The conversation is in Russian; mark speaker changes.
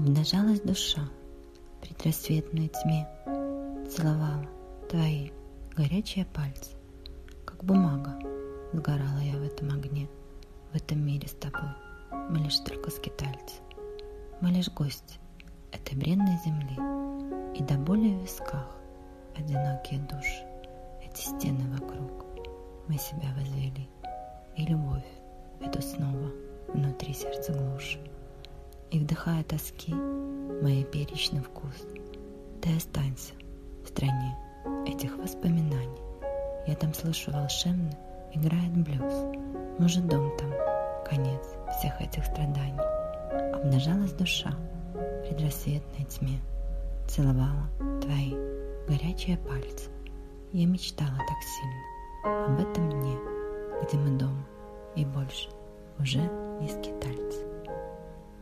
Speaker 1: Обнажалась душа в предрассветной тьме, Целовала твои горячие пальцы, Как бумага. Сгорала я в этом огне, В этом мире с тобой. Мы лишь только скитальцы, Мы лишь гости этой бренной земли, И до боли в висках одинокие души, Эти стены вокруг мы себя возвели, И любовь эту снова внутри сердца глушит и вдыхая тоски моей перечный вкус. Ты останься в стране этих воспоминаний. Я там слышу волшебно, играет блюз. Может, дом там, конец всех этих страданий. Обнажалась душа в предрассветной тьме, целовала твои горячие пальцы. Я мечтала так сильно об этом дне, где мы дома и больше уже не скитальцы.